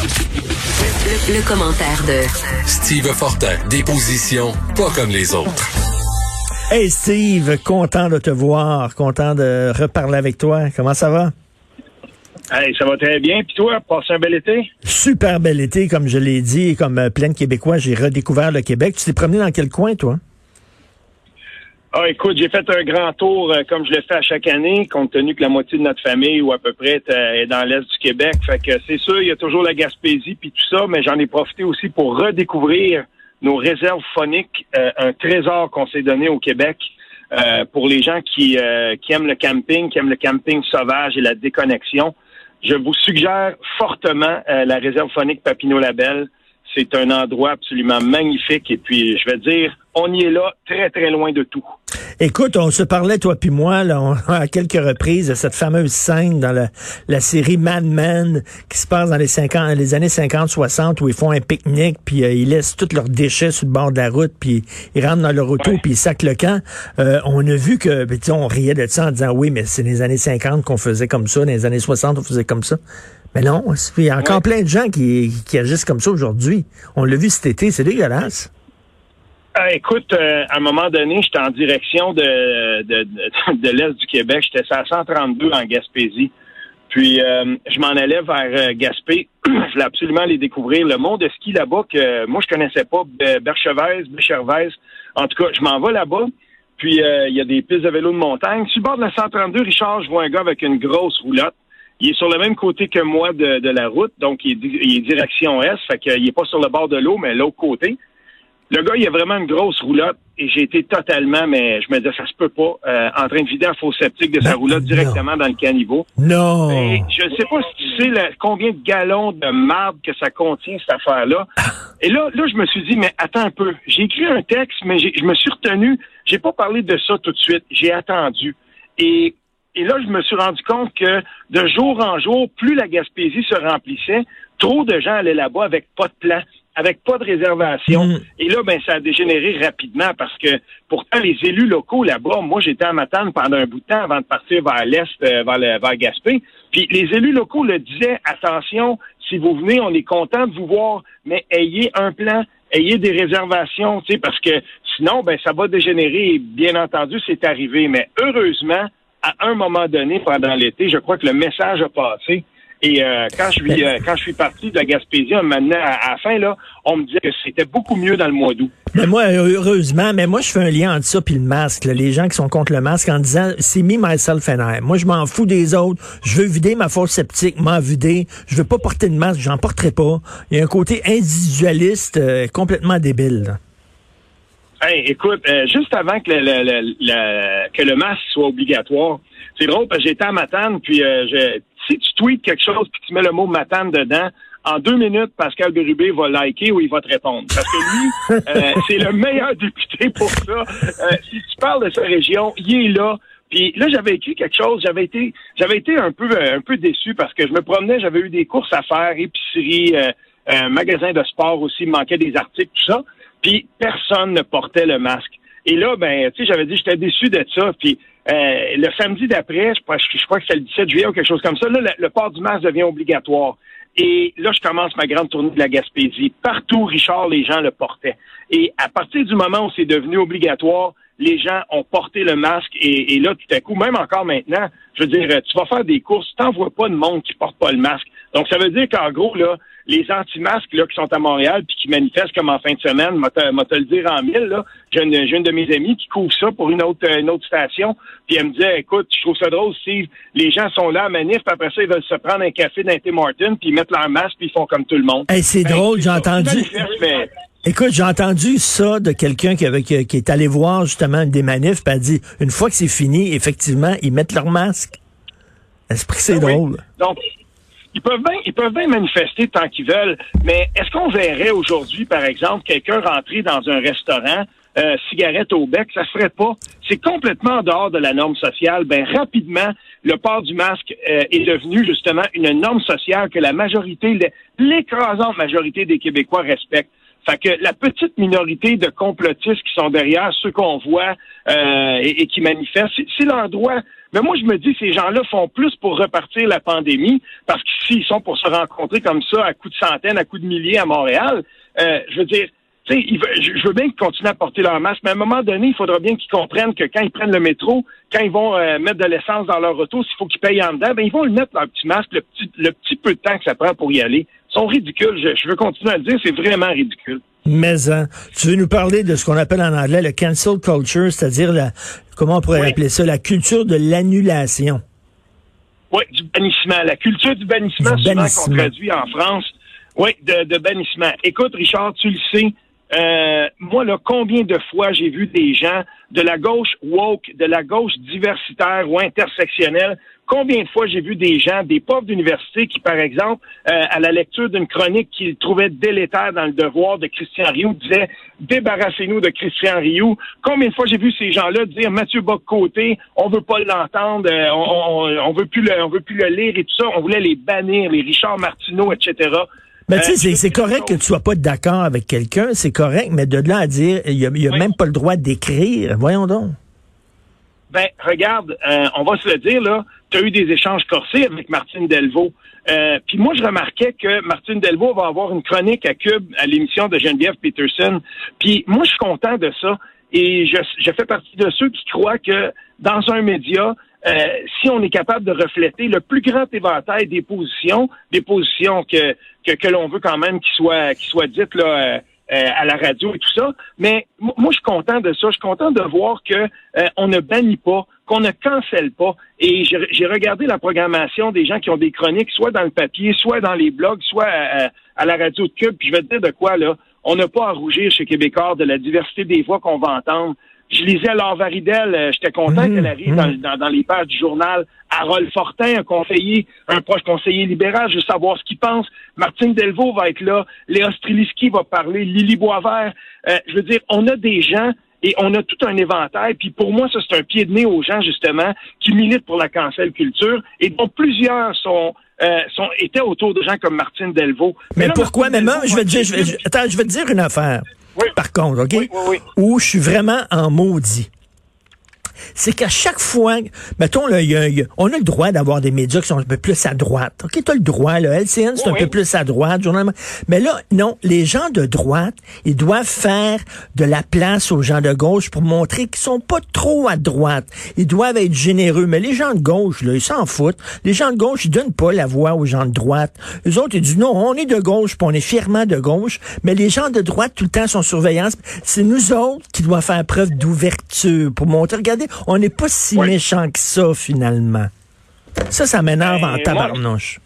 Le, le commentaire de Steve Fortin, des positions pas comme les autres. Hey Steve, content de te voir, content de reparler avec toi. Comment ça va? Hey, ça va très bien. Puis toi, passé un bel été? Super bel été, comme je l'ai dit, comme euh, plein de Québécois, j'ai redécouvert le Québec. Tu t'es promené dans quel coin, toi? Ah, écoute, j'ai fait un grand tour euh, comme je le fais à chaque année, compte tenu que la moitié de notre famille, ou à peu près, est, euh, est dans l'est du Québec. Fait que c'est sûr, il y a toujours la Gaspésie puis tout ça, mais j'en ai profité aussi pour redécouvrir nos réserves phoniques, euh, un trésor qu'on s'est donné au Québec euh, pour les gens qui, euh, qui aiment le camping, qui aiment le camping sauvage et la déconnexion. Je vous suggère fortement la réserve phonique Papineau-Labelle. C'est un endroit absolument magnifique et puis je vais dire, on y est là, très très loin de tout. Écoute, on se parlait, toi puis moi, là, on- à quelques reprises, de cette fameuse scène dans la, la série Mad Men qui se passe dans les, 50, les années 50-60 où ils font un pique-nique, puis euh, ils laissent tous leurs déchets sur le bord de la route, puis ils rentrent dans leur auto, Ouais. puis ils sacent le camp. Euh, on a vu que, ben, on riait de ça en disant, oui, mais c'est les années 50 qu'on faisait comme ça, dans les années 60 on faisait comme ça. Mais non, il y a encore Ouais. plein de gens qui, qui agissent comme ça aujourd'hui. On l'a vu cet été, c'est dégueulasse. Ah, écoute, euh, à un moment donné, j'étais en direction de, de, de, de l'Est du Québec. J'étais à 132 en Gaspésie. Puis, euh, je m'en allais vers euh, Gaspé. je voulais absolument les découvrir. Le monde de ski là-bas, que moi, je connaissais pas, Be- Berchevez, Bechervez. En tout cas, je m'en vais là-bas. Puis, euh, il y a des pistes de vélo de montagne. Sur le bord de la 132, Richard, je vois un gars avec une grosse roulotte. Il est sur le même côté que moi de, de la route, donc il est, il est direction Est, fait qu'il est pas sur le bord de l'eau, mais l'autre côté. Le gars, il a vraiment une grosse roulotte et j'ai été totalement, mais je me disais, ça se peut pas, euh, en train de vider un faux sceptique de sa Ben, roulotte non. directement dans le caniveau. Non. Et je ne sais pas si tu sais la- combien de gallons de marde que ça contient, cette affaire-là. Et là, là, je me suis dit, mais attends un peu. J'ai écrit un texte, mais je me suis retenu. J'ai pas parlé de ça tout de suite. J'ai attendu. Et, et là, je me suis rendu compte que de jour en jour, plus la Gaspésie se remplissait, trop de gens allaient là-bas avec pas de plan, avec pas de réservation. Mm. Et là, ben, ça a dégénéré rapidement parce que pourtant, les élus locaux là-bas, moi, j'étais à Matane pendant un bout de temps avant de partir vers l'Est, euh, vers, le, vers Gaspé. Puis les élus locaux le disaient, attention, si vous venez, on est content de vous voir, mais ayez un plan, ayez des réservations, tu sais, parce que sinon, ben, ça va dégénérer. Et bien entendu, c'est arrivé. Mais heureusement, à un moment donné, pendant l'été, je crois que le message a passé. Et euh, quand je suis euh, quand je suis parti de la Gaspésie, maintenant à, la fin là, on me disait que c'était beaucoup mieux dans le mois d'août. Mais moi, heureusement, mais moi, je fais un lien entre ça puis le masque. Les gens qui sont contre le masque en disant, c'est me, myself and I. Moi, je m'en fous des autres. Je veux vider ma fosse sceptique, m'en vider. Je veux pas porter de masque, j'en porterai pas. Il y a un côté individualiste euh, complètement débile. Hey, écoute, euh, juste avant que le, le- le- le- que le masque soit obligatoire, c'est drôle parce que j'étais à Matane, puis euh, je, si tu tweets quelque chose puis tu mets le mot Matane dedans, en deux minutes, Pascal Bérubé va liker ou il va te répondre. Parce que lui, euh, c'est le meilleur député pour ça. Euh, si tu parles de sa région, il est là. Puis là, j'avais écrit quelque chose. J'avais été, j'avais été un peu, euh, un peu déçu parce que je me promenais, j'avais eu des courses à faire, épicerie, euh, magasin de sport aussi, il manquait des articles, tout ça. Puis personne ne portait le masque. Et là, ben, tu sais, j'avais dit, j'étais déçu de ça. Puis euh, le samedi d'après, je crois, que c'est le 17 juillet ou quelque chose comme ça, là, le, port du masque devient obligatoire. Et là, je commence ma grande tournée de la Gaspésie. Partout, Richard, les gens le portaient. Et à partir du moment où c'est devenu obligatoire, les gens ont porté le masque et, là, tout à coup, même encore maintenant, je veux dire, tu vas faire des courses, tu n'envoies pas de monde qui porte pas le masque. Donc, ça veut dire qu'en gros, là, les anti-masques là, qui sont à Montréal puis qui manifestent comme en fin de semaine, m'a te, le dire en mille, là, j'ai une, j'ai une de mes amies qui couvre ça pour une autre, une autre station, puis elle me disait, écoute, je trouve ça drôle, Steve, les gens sont là à manif, puis après ça, ils veulent se prendre un café dans Tim Martin, puis ils mettent leur masque, puis ils font comme tout le monde. Hey, c'est Ben, drôle, j'ai entendu. Mais- Écoute, j'ai entendu ça de quelqu'un qui, avait- qui, qui est allé voir justement des manifs, puis a dit, une fois que c'est fini, effectivement, ils mettent leur masque. Est-ce que c'est Ah oui. drôle? Donc, ils peuvent bien, ils peuvent bien manifester tant qu'ils veulent, mais est-ce qu'on verrait aujourd'hui, par exemple, quelqu'un rentrer dans un restaurant, euh, cigarette au bec, ça se ferait pas. C'est complètement en dehors de la norme sociale. Ben rapidement, le port du masque euh, est devenu justement une norme sociale que la majorité, l'écrasante majorité des Québécois respectent. Fait que la petite minorité de complotistes qui sont derrière ceux qu'on voit euh, et, qui manifestent, c'est l'endroit. Mais moi, je me dis, ces gens-là font plus pour repartir la pandémie, parce que s'ils sont pour se rencontrer comme ça à coups de centaines, à coups de milliers à Montréal, euh, je veux dire, je veux bien qu'ils continuent à porter leur masque, mais à un moment donné, il faudra bien qu'ils comprennent que quand ils prennent le métro, quand ils vont euh, mettre de l'essence dans leur auto, s'il faut qu'ils payent en dedans, ben ils vont le mettre leur petit masque, le petit peu de temps que ça prend pour y aller. Sont ridicules. Je, veux continuer à le dire, c'est vraiment ridicule. Mais hein, tu veux nous parler de ce qu'on appelle en anglais le cancel culture, c'est-à-dire la comment on pourrait appeler ça, la culture de l'annulation? Oui, du bannissement. La culture du bannissement, souvent qu'on traduit en France. Oui, de, de bannissement. Écoute, Richard, tu le sais, euh, moi, là, combien de fois j'ai vu des gens de la gauche woke, de la gauche diversitaire ou intersectionnelle, combien de fois j'ai vu des gens, des profs d'université qui, par exemple, euh, à la lecture d'une chronique qu'ils trouvaient délétère dans le devoir de Christian Rioux, disaient débarrassez-nous de Christian Rioux. Combien de fois j'ai vu ces gens-là dire Mathieu Bock-Côté, on veut pas l'entendre, euh, on, on, veut plus on veut plus le lire et tout ça, on voulait les bannir, les Richard Martineau, etc. Mais tu sais, c'est correct que tu sois pas d'accord avec quelqu'un, c'est correct, mais de là à dire, il y a, même pas le droit d'écrire, voyons donc. Ben, regarde, euh, on va se le dire, là, tu as eu des échanges corsés avec Martine Delvaux. Euh, puis moi, je remarquais que Martine Delvaux va avoir une chronique à Cube à l'émission de Geneviève Peterson. Puis moi, je suis content de ça. Et je, je fais partie de ceux qui croient que dans un média, euh, si on est capable de refléter le plus grand éventail des positions, des positions que, que, que l'on veut quand même qu'ils soient, qu'ils soient dites là, euh, euh, à la radio et tout ça. Mais moi, je suis content de ça. Je suis content de voir que on ne bannit pas, qu'on ne cancelle pas. Et j'ai regardé la programmation des gens qui ont des chroniques, soit dans le papier, soit dans les blogs, soit à, à la radio de Cube. Puis je vais te dire de quoi là. On n'a pas à rougir chez Québécois de la diversité des voix qu'on va entendre. Je lisais Laure Varidel, euh, j'étais content mmh, qu'elle arrive mmh. dans, les pages du journal. Harold Fortin, un conseiller, un proche conseiller libéral, je veux savoir ce qu'il pense. Martine Delvaux va être là. Léa Striliski va parler. Lily Boisvert. Euh, je veux dire, on a des gens et on a tout un éventail. Puis pour moi, ça, c'est un pied de nez aux gens, justement, qui militent pour la cancel culture et dont plusieurs sont euh, sont, étaient autour de gens comme Martine Delvaux. Mais, pourquoi? Mais moi, je vais, dire, je vais, attends, je vais te dire une affaire. Par contre, OK? Où je suis vraiment en maudit c'est qu'à chaque fois, mettons, là, on a le droit d'avoir des médias qui sont un peu plus à droite. OK, tu as le droit, là. LCN, c'est un peu plus à droite, journal. Mais là, non, les gens de droite, ils doivent faire de la place aux gens de gauche pour montrer qu'ils sont pas trop à droite. Ils doivent être généreux. Mais les gens de gauche, là, ils s'en foutent. Les gens de gauche, ils donnent pas la voix aux gens de droite. Les autres, ils disent non, on est de gauche, puis on est fièrement de gauche. Mais les gens de droite, tout le temps, sont surveillance. C'est nous autres qui doivent faire preuve d'ouverture pour montrer, regardez, on n'est pas si méchant que ça, finalement. Ça, ça m'énerve en ben, tabarnouche.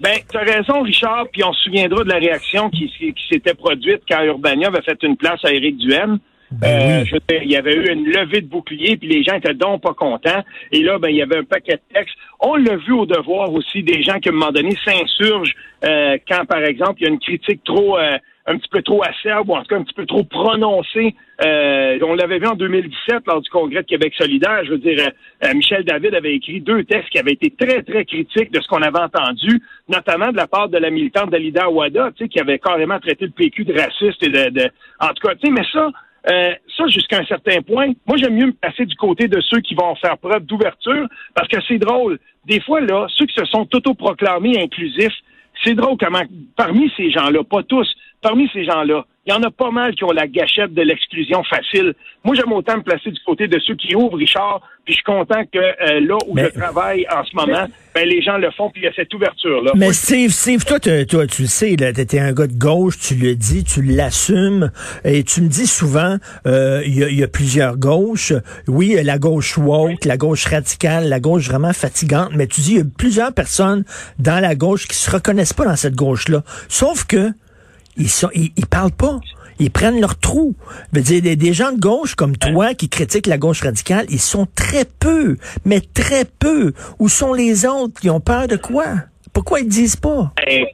Ben, tu as raison, Richard, puis on se souviendra de la réaction qui, s'était produite quand Urbania avait fait une place à Éric Duhem. Ben euh, il y avait eu une levée de bouclier, puis les gens étaient donc pas contents. Et là, ben, il y avait un paquet de textes. On l'a vu au devoir aussi des gens qui, à un moment donné, s'insurgent euh, quand, par exemple, il y a une critique trop euh, un petit peu trop acerbe ou en tout cas un petit peu trop prononcé. Euh, on l'avait vu en 2017 lors du Congrès de Québec solidaire. Je veux dire, euh, Michel David avait écrit deux textes qui avaient été très, très critiques de ce qu'on avait entendu, notamment de la part de la militante Dalida Ouada, tu sais, qui avait carrément traité le PQ de raciste et de... de en tout cas, tu sais, mais ça... Euh, ça, jusqu'à un certain point, moi, j'aime mieux me passer du côté de ceux qui vont faire preuve d'ouverture, parce que c'est drôle. Des fois, là, ceux qui se sont autoproclamés inclusifs, c'est drôle comment, parmi ces gens-là, pas tous, parmi ces gens-là, il y en a pas mal qui ont la gâchette de l'exclusion facile. Moi, j'aime autant me placer du côté de ceux qui ouvrent, Richard, puis je suis content que euh, là où je travaille en ce moment, ben, les gens le font, puis il y a cette ouverture-là. Mais Steve, Steve, toi, toi, tu le sais, tu étais un gars de gauche, tu le dis, tu l'assumes, et tu me dis souvent, euh, il y, a plusieurs gauches. Oui, la gauche woke, la gauche radicale, la gauche vraiment fatigante, mais tu dis, il y a plusieurs personnes dans la gauche qui se reconnaissent pas dans cette gauche-là. Sauf que ils, sont, ils, parlent pas. Ils prennent leur trou. Je veux dire, des, des, gens de gauche comme toi qui critiquent la gauche radicale, ils sont très peu, mais très peu. Où sont les autres? Qui ont peur de quoi? Pourquoi ils disent pas? Ben,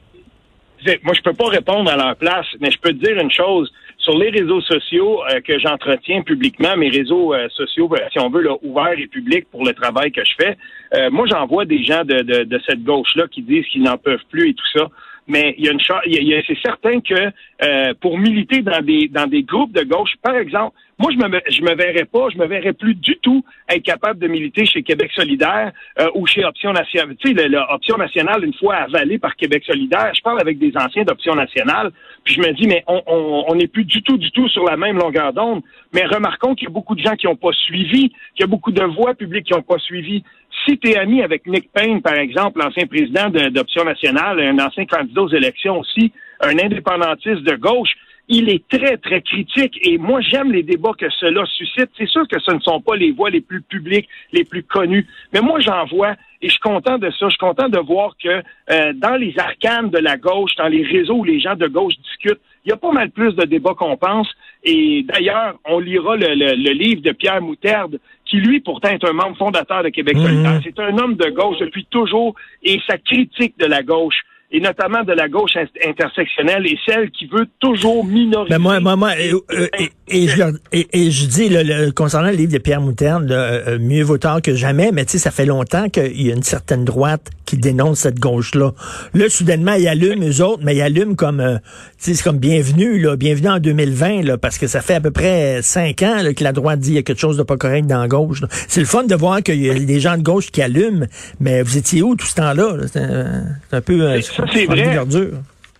moi, je peux pas répondre à leur place, mais je peux te dire une chose. Sur les réseaux sociaux euh, que j'entretiens publiquement, mes réseaux euh, sociaux, euh, si on veut, là, ouverts et publics pour le travail que je fais, euh, moi, j'en vois des gens de, de, de cette gauche-là qui disent qu'ils n'en peuvent plus et tout ça. Mais il y a une c'est certain que euh, pour militer dans des dans des groupes de gauche, par exemple, moi je me je me verrais pas, je me verrais plus du tout être capable de militer chez Québec solidaire euh, ou chez Option nationale. Tu sais, le- le Option nationale une fois avalée par Québec solidaire, je parle avec des anciens d'Option nationale, puis je me dis mais on on on n'est plus du tout du tout sur la même longueur d'onde. Mais remarquons qu'il y a beaucoup de gens qui n'ont pas suivi, qu'il y a beaucoup de voix publiques qui n'ont pas suivi. Si tu es ami avec Nick Payne, par exemple, l'ancien président de- d'Option nationale, un ancien candidat aux élections aussi, un indépendantiste de gauche, il est très, très critique. Et moi, j'aime les débats que cela suscite. C'est sûr que ce ne sont pas les voix les plus publiques, les plus connues. Mais moi, j'en vois et je suis content de ça. Je suis content de voir que euh, dans les arcanes de la gauche, dans les réseaux où les gens de gauche discutent, il y a pas mal plus de débats qu'on pense. Et d'ailleurs, on lira le, le- le livre de Pierre Moutarde, qui lui, pourtant, est un membre fondateur de Québec Mhm. solidaire. C'est un homme de gauche depuis toujours et sa critique de la gauche et notamment de la gauche in- intersectionnelle et celle qui veut toujours minoriser. Ben moi, moi, moi, et, euh, et- et je, et, et je dis, le, le- concernant le livre de Pierre Mouterne, là, euh, mieux vaut tard que jamais, mais tu sais, ça fait longtemps qu'il y a une certaine droite qui dénonce cette gauche-là. Là, soudainement, ils allument, eux autres, mais ils allument comme, euh, tu sais, c'est comme bienvenue, là, bienvenue en 2020, là, parce que ça fait à peu près cinq ans là, que la droite dit qu'il y a quelque chose de pas correct dans la gauche. C'est le fun de voir qu'il y a des gens de gauche qui allument, mais vous étiez où tout ce temps-là? là? C'est un, c'est un peu... euh, Ça, c'est vrai.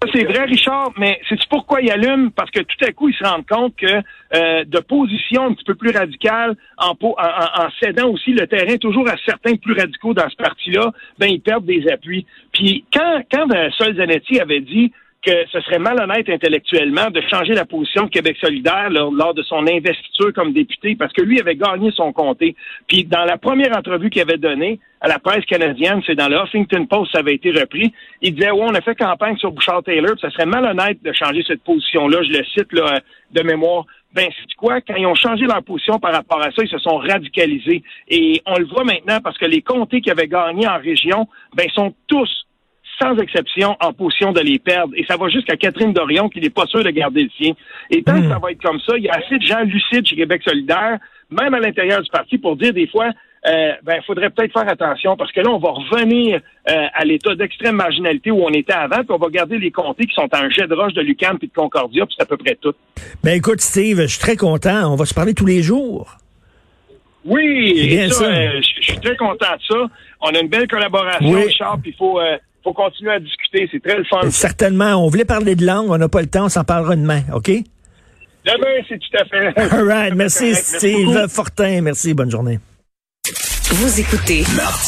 Ça, C'est vrai, Richard, mais c'est pourquoi il allume? Parce que tout à coup, ils se rendent compte que euh, de positions un petit peu plus po- en, en- en cédant aussi le terrain toujours à certains plus radicaux dans ce parti-là, ben ils perdent des appuis. Puis quand, quand euh, Sol Zanetti avait dit que ce serait malhonnête intellectuellement de changer la position de Québec solidaire lors, lors de son investiture comme député, parce que lui avait gagné son comté. Puis dans la première entrevue qu'il avait donnée à la presse canadienne, c'est dans le Huffington Post, ça avait été repris, il disait, ouais, on a fait campagne sur Bouchard-Taylor, ça serait malhonnête de changer cette position-là, je le cite là, de mémoire. Ben, c'est quoi? Quand ils ont changé leur position par rapport à ça, ils se sont radicalisés. Et on le voit maintenant parce que les comtés qui avaient gagné en région, ben, sont tous sans exception, en position de les perdre. Et ça va jusqu'à Catherine Dorion qui n'est pas sûre de garder le sien. Et tant que ça va être comme ça, il y a assez de gens lucides chez Québec solidaire, même à l'intérieur du parti, pour dire des fois, euh, ben, faudrait peut-être faire attention parce que là, on va revenir euh, à l'état d'extrême marginalité où on était avant, puis on va garder les comtés qui sont en jet de roche de Lucam puis de Concordia, puis c'est à peu près tout. Ben écoute, Steve, je suis très content. On va se parler tous les jours. Oui, bien ça, ça. euh, je suis très content de ça. On a une belle collaboration, Oui. Richard, puis il faut, euh, faut continuer à discuter. C'est très le fun. Certainement. On voulait parler de langue. On n'a pas le temps. On s'en parlera demain. OK? Demain, c'est tout à fait. All right. Merci, Steve. Fortin. Merci. Bonne journée. Vous écoutez